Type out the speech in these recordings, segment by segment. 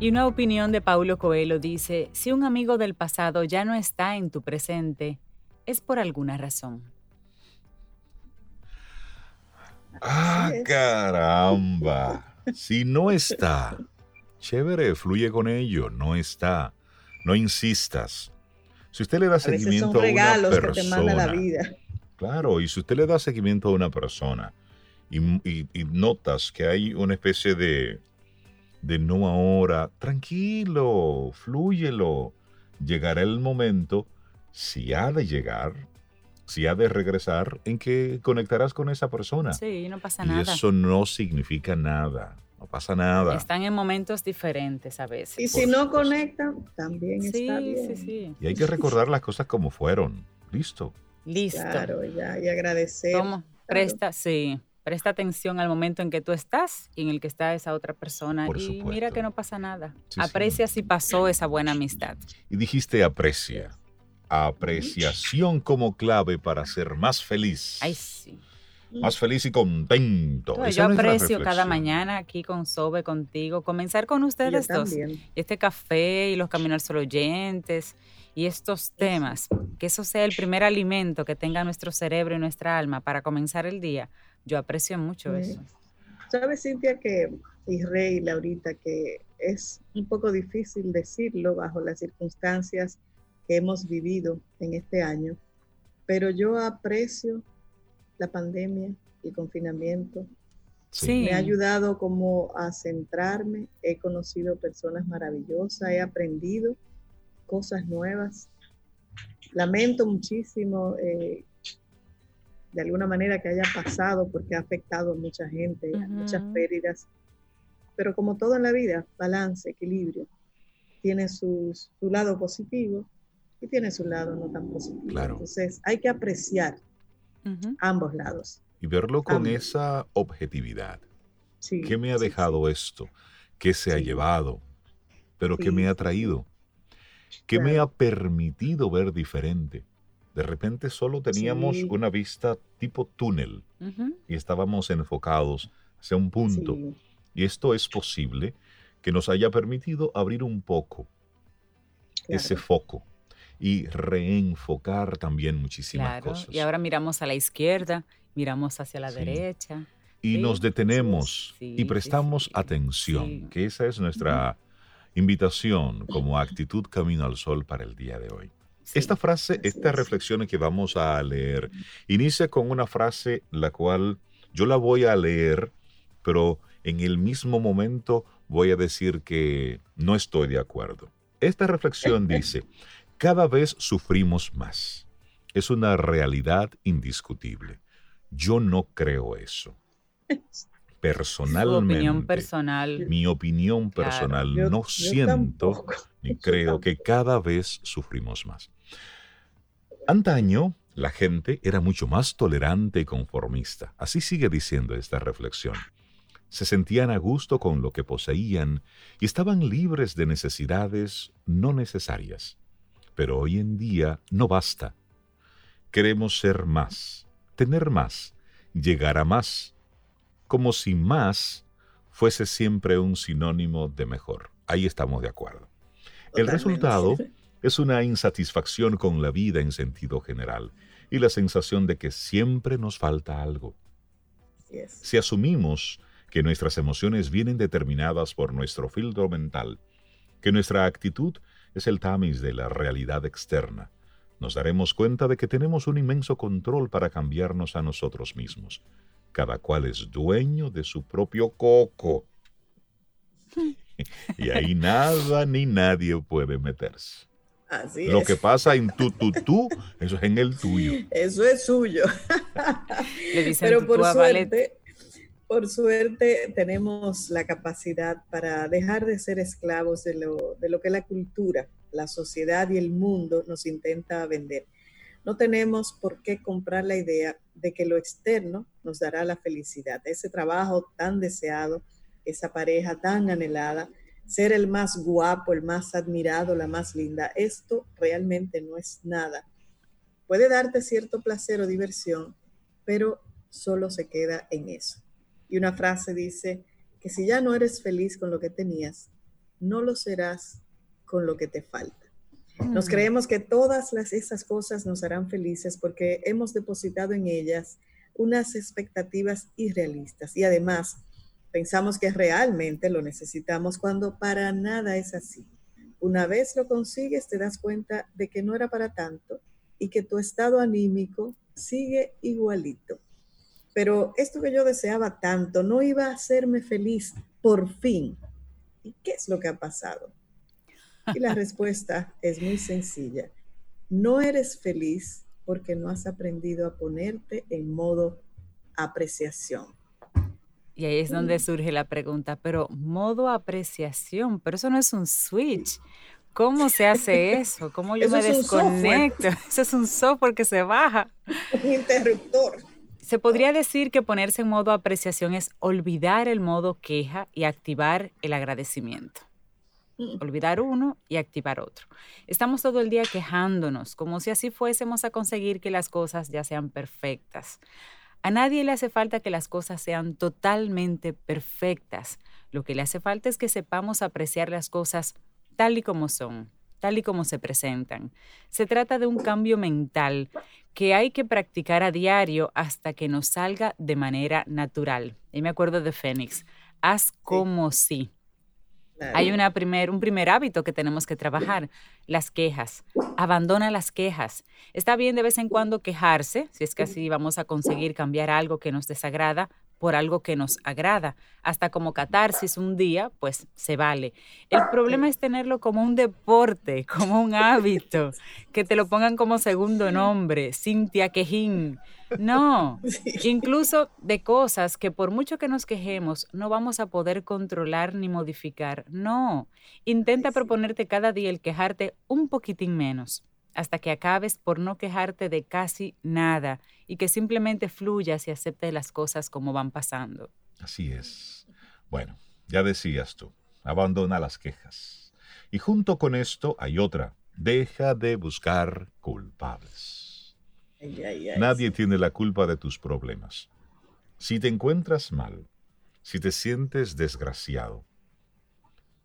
Y una opinión de Paulo Coelho dice, si un amigo del pasado ya no está en tu presente, es por alguna razón. Ah, caramba. Si no está, chévere, fluye con ello, no está. No insistas. Si usted le da seguimiento a, una persona, la vida. Claro, y si usted le da seguimiento a una persona y notas que hay una especie de, de no ahora, tranquilo, flúyelo. Llegará el momento, si ha de llegar, si ha de regresar, en que conectarás con esa persona. Sí, no pasa nada. Y eso no significa nada. No pasa nada. Están en momentos diferentes a veces. Y si no conectan, también está bien. Sí, sí. Y hay que recordar las cosas como fueron. Listo. Listo. Claro, ya, y agradecer. Toma, presta, sí. Presta atención al momento en que tú estás y en el que está esa otra persona. y mira que no pasa nada. aprecia si pasó esa buena amistad. Y dijiste aprecia. Apreciación como clave para ser más feliz. Ay, sí. Más feliz y contento. yo aprecio cada mañana aquí con Sobe, contigo, comenzar con ustedes dos. Este café y los caminos solo oyentes y estos temas, que eso sea el primer alimento que tenga nuestro cerebro y nuestra alma para comenzar el día yo aprecio mucho eso. Sabes, Cintia, que, y Rey, Laurita, que es un poco difícil decirlo bajo las circunstancias que hemos vivido en este año, pero yo aprecio la pandemia, el confinamiento. Sí. Me ha ayudado como a centrarme, he conocido personas maravillosas, he aprendido cosas nuevas. Lamento muchísimo eh, de alguna manera que haya pasado porque ha afectado a mucha gente, a muchas pérdidas. Pero como todo en la vida, balance, equilibrio, tiene su lado positivo y tiene su lado no tan positivo. Entonces hay que apreciar ambos lados. Y verlo con esa objetividad. ¿Qué me ha dejado esto? ¿Qué se ha llevado? ¿Pero qué me ha traído? ¿Qué me ha permitido ver diferente? De repente solo teníamos una vista tipo túnel y estábamos enfocados hacia un punto. Y esto es posible que nos haya permitido abrir un poco ese foco y reenfocar también muchísimas cosas. Y ahora miramos a la izquierda, miramos hacia la derecha. Y nos detenemos y prestamos atención, que esa es nuestra invitación como actitud camino al sol para el día de hoy. Esta frase, esta reflexión que vamos a leer, inicia con una frase la cual yo la voy a leer, pero en el mismo momento voy a decir que no estoy de acuerdo. Esta reflexión dice, cada vez sufrimos más. Es una realidad indiscutible. Yo no creo eso. Personalmente, opinión personal. mi opinión personal, no siento ni creo que cada vez sufrimos más. Antaño, la gente era mucho más tolerante y conformista. Así sigue diciendo esta reflexión. Se sentían a gusto con lo que poseían y estaban libres de necesidades no necesarias. Pero hoy en día no basta. Queremos ser más, tener más, llegar a más, como si más fuese siempre un sinónimo de mejor. Ahí estamos de acuerdo. El resultado es una insatisfacción con la vida en sentido general y la sensación de que siempre nos falta algo. Si asumimos que nuestras emociones vienen determinadas por nuestro filtro mental, que nuestra actitud es el tamiz de la realidad externa, nos daremos cuenta de que tenemos un inmenso control para cambiarnos a nosotros mismos. Cada cual es dueño de su propio coco. y ahí nada ni nadie puede meterse. Lo que pasa en tu, tu, tu, eso es en el tuyo. Eso es suyo. Pero por suerte, por suerte tenemos la capacidad para dejar de ser esclavos de lo, de lo que la cultura, la sociedad y el mundo nos intenta vender. No tenemos por qué comprar la idea de que lo externo nos dará la felicidad, ese trabajo tan deseado, esa pareja tan anhelada, ser el más guapo, el más admirado, la más linda. Esto realmente no es nada. Puede darte cierto placer o diversión, pero solo se queda en eso. Y una frase dice que si ya no eres feliz con lo que tenías, no lo serás con lo que te falta. Nos mm. creemos que todas las, esas cosas nos harán felices porque hemos depositado en ellas unas expectativas irrealistas y además pensamos que realmente lo necesitamos cuando para nada es así. Una vez lo consigues te das cuenta de que no era para tanto y que tu estado anímico sigue igualito. Pero esto que yo deseaba tanto no iba a hacerme feliz por fin. ¿Y qué es lo que ha pasado? Y la respuesta es muy sencilla. No eres feliz porque no has aprendido a ponerte en modo apreciación. Y ahí es donde surge la pregunta, pero modo apreciación, pero eso no es un switch. ¿Cómo se hace eso? ¿Cómo yo me desconecto? Eso es un software que se baja. Un interruptor. Se podría decir que ponerse en modo apreciación es olvidar el modo queja y activar el agradecimiento. Mm. Olvidar uno y activar otro. Estamos todo el día quejándonos, como si así fuésemos a conseguir que las cosas ya sean perfectas. A nadie le hace falta que las cosas sean totalmente perfectas. Lo que le hace falta es que sepamos apreciar las cosas tal y como son, tal y como se presentan. Se trata de un cambio mental que hay que practicar a diario hasta que nos salga de manera natural. Y me acuerdo de Fénix, haz como si. Hay una primer, un primer hábito que tenemos que trabajar, las quejas. Abandona las quejas. Está bien de vez en cuando quejarse, si es que así vamos a conseguir cambiar algo que nos desagrada por algo que nos agrada. Hasta como catarsis un día, pues se vale. El problema es tenerlo como un deporte, como un hábito, que te lo pongan como segundo nombre, Cintia Quejín. No, incluso de cosas que por mucho que nos quejemos no vamos a poder controlar ni modificar. No, intenta proponerte cada día el quejarte un poquitín menos hasta que acabes por no quejarte de casi nada y que simplemente fluyas y aceptes las cosas como van pasando. Así es. Bueno, ya decías tú, abandona las quejas. Y junto con esto hay otra, deja de buscar culpables. Nadie tiene la culpa de tus problemas. Si te encuentras mal, si te sientes desgraciado,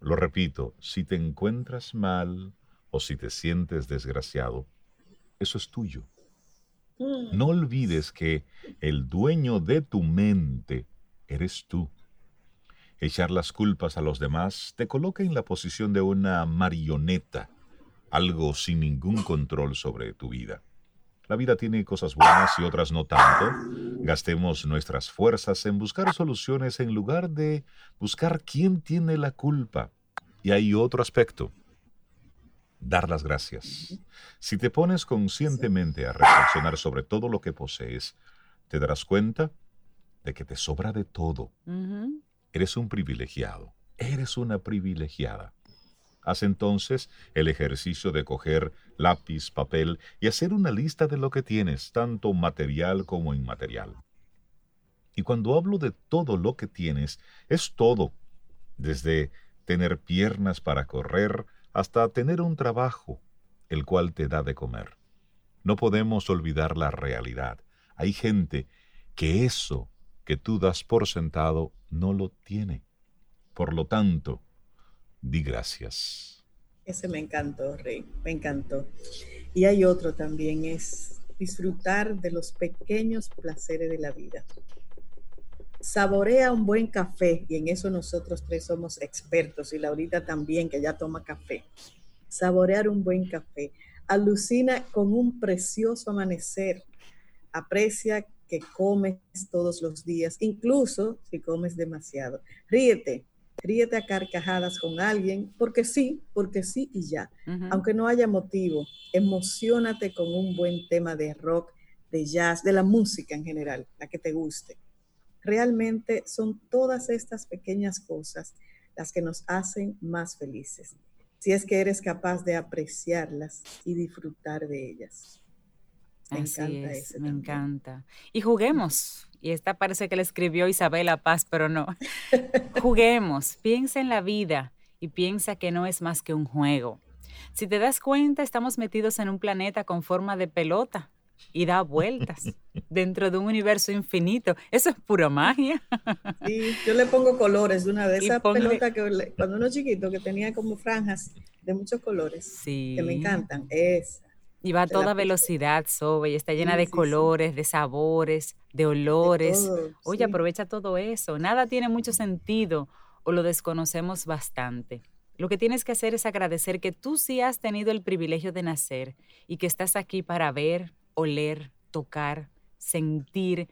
lo repito, si te encuentras mal o si te sientes desgraciado, eso es tuyo. Mm. No olvides que el dueño de tu mente eres tú. Echar las culpas a los demás te coloca en la posición de una marioneta, algo sin ningún control sobre tu vida. La vida tiene cosas buenas y otras no tanto. Gastemos nuestras fuerzas en buscar soluciones en lugar de buscar quién tiene la culpa. Y hay otro aspecto. Dar las gracias. Si te pones conscientemente a reflexionar sobre todo lo que posees, te darás cuenta de que te sobra de todo. Eres un privilegiado. Eres una privilegiada. Haz entonces el ejercicio de coger lápiz, papel y hacer una lista de lo que tienes, tanto material como inmaterial. Y cuando hablo de todo lo que tienes, es todo, desde tener piernas para correr hasta tener un trabajo, el cual te da de comer. No podemos olvidar la realidad. Hay gente que eso que tú das por sentado no lo tiene. Por lo tanto, di gracias. Ese me encantó, Rey, me encantó. Y hay otro también, es disfrutar de los pequeños placeres de la vida. Saborea un buen café, y en eso nosotros tres somos expertos, y Laurita también, que ya toma café. Saborear un buen café. Alucina con un precioso amanecer. Aprecia que comes todos los días, incluso si comes demasiado. Ríete, ríete a carcajadas con alguien, porque sí, porque sí y ya. Aunque no haya motivo, emocionate con un buen tema de rock, de jazz, de la música en general, la que te guste. Realmente son todas estas pequeñas cosas las que nos hacen más felices, si es que eres capaz de apreciarlas y disfrutar de ellas. Me encanta me encanta. Y juguemos. Y esta parece que la escribió Isabela Paz, pero no. juguemos, piensa en la vida y piensa que no es más que un juego. Si te das cuenta, estamos metidos en un planeta con forma de pelota y da vueltas dentro de un universo infinito. Eso es pura magia. Sí, yo le pongo colores de una vez. Esa pelota que cuando uno chiquito que tenía como franjas de muchos colores que me encantan. Esa. Y va a toda velocidad, Sobe, y está llena de colores, de sabores, de olores. Oye, aprovecha todo eso. Nada tiene mucho sentido o lo desconocemos bastante. Lo que tienes que hacer es agradecer que tú sí has tenido el privilegio de nacer y que estás aquí para ver, oler, tocar, sentir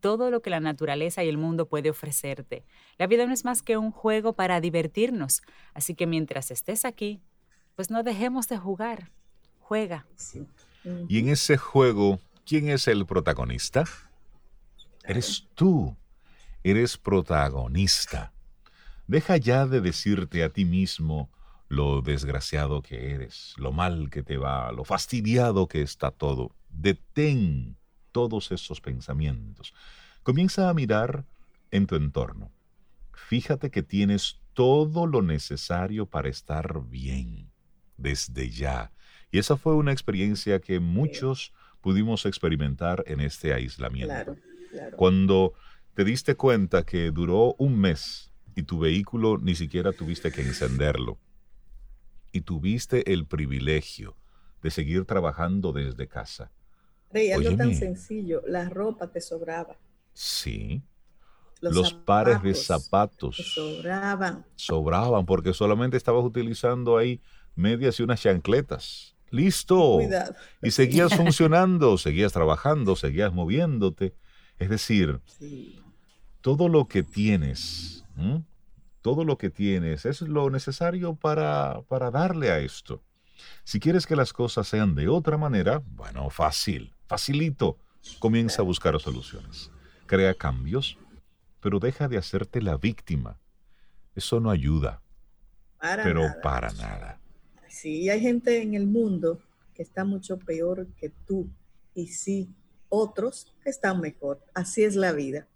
todo lo que la naturaleza y el mundo puede ofrecerte. La vida no es más que un juego para divertirnos, así que mientras estés aquí, pues no dejemos de jugar. Juega. Y en ese juego, ¿quién es el protagonista? Eres tú. Eres protagonista. Deja ya de decirte a ti mismo lo desgraciado que eres, lo mal que te va, lo fastidiado que está todo. Detén todos esos pensamientos. Comienza a mirar en tu entorno. Fíjate que tienes todo lo necesario para estar bien, desde ya. Y esa fue una experiencia que muchos pudimos experimentar en este aislamiento. Cuando te diste cuenta que duró un mes y tu vehículo ni siquiera tuviste que encenderlo, y tuviste el privilegio de seguir trabajando desde casa, Rey, algo tan sencillo, la ropa te sobraba. Sí. Los, pares de zapatos. sobraban. Sobraban porque solamente estabas utilizando ahí medias y unas chancletas. Listo. Y seguías funcionando, seguías trabajando, seguías moviéndote. Es decir, todo lo que tienes, todo lo que tienes es lo necesario para, para darle a esto. Si quieres que las cosas sean de otra manera, bueno, fácil, facilito. Comienza a buscar soluciones. Crea cambios, pero deja de hacerte la víctima. Eso no ayuda. pero para nada. Sí, hay gente en el mundo que está mucho peor que tú. Y sí, otros están mejor. Así es la vida.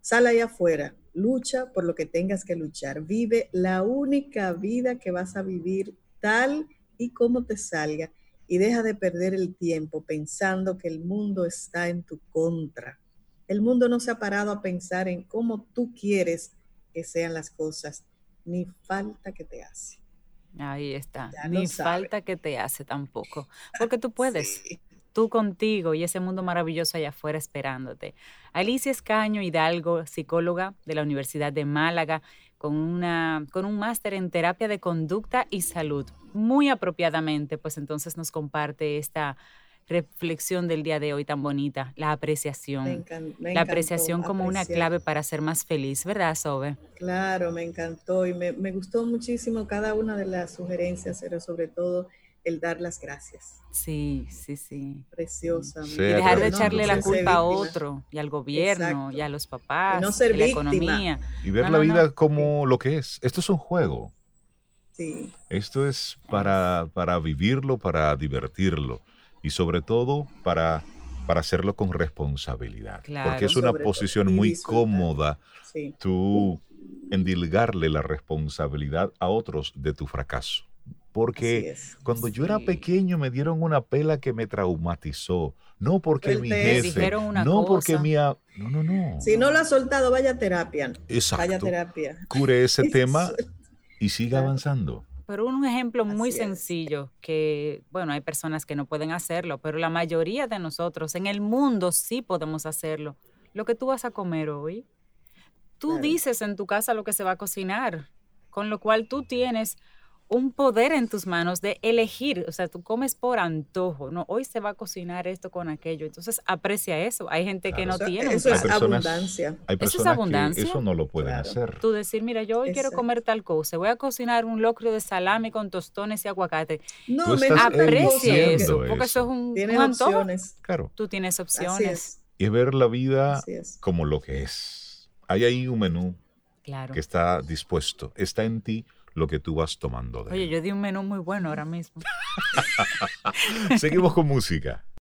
Sal ahí afuera, lucha por lo que tengas que luchar. Vive la única vida que vas a vivir tal y como te salga y deja de perder el tiempo pensando que el mundo está en tu contra. El mundo no se ha parado a pensar en cómo tú quieres que sean las cosas, ni falta que te hace. Ahí está, ni falta que te hace tampoco, porque tú puedes. Tú contigo y ese mundo maravilloso allá afuera esperándote. Alicia Escaño Hidalgo, psicóloga de la Universidad de Málaga, con, una, con un máster en terapia de conducta y salud. Muy apropiadamente, pues entonces nos comparte esta reflexión del día de hoy tan bonita, la apreciación. la apreciación como una clave para ser más feliz, ¿verdad, Sobe? Claro, me encantó y me, me, gustó muchísimo cada una de las sugerencias, pero sobre todo el dar las gracias. Sí, sí, sí. Preciosa. y dejar de echarle la culpa a otro y al gobierno y a los papás, no ser la economía. Y ver la vida como lo que es. Esto es un juego. Sí. Esto es para, para vivirlo, para divertirlo y sobre todo para, para hacerlo con responsabilidad. Porque es una posición muy cómoda tú endilgarle la responsabilidad a otros de tu fracaso. Porque cuando yo era pequeño me dieron una pela que me traumatizó. No porque mi jefe, no porque mi... No, no, no. Si no lo ha soltado, vaya a terapia. Exacto. Vaya terapia. Cure ese tema y siga avanzando. Pero un ejemplo muy sencillo, que, bueno, hay personas que no pueden hacerlo, pero la mayoría de nosotros en el mundo sí podemos hacerlo. Lo que tú vas a comer hoy, tú dices en tu casa lo que se va a cocinar, con lo cual tú tienes un poder en tus manos de elegir, o sea, tú comes por antojo, no, hoy se va a cocinar esto con aquello, entonces aprecia eso. Hay gente que no tiene. Eso es abundancia. Hay personas eso es abundancia. Que eso no lo pueden hacer. Tú decir, mira, yo hoy quiero comer tal cosa, voy a cocinar un locrio de salami con tostones y aguacate. No, me aprecia eso, porque eso es un, un antojo. Opciones. Claro. Tú tienes opciones. Y ver la vida como lo que es. Hay ahí un menú claro. que está dispuesto, está en ti lo que tú vas tomando de Oye, yo di un menú muy bueno ahora mismo. Seguimos con música.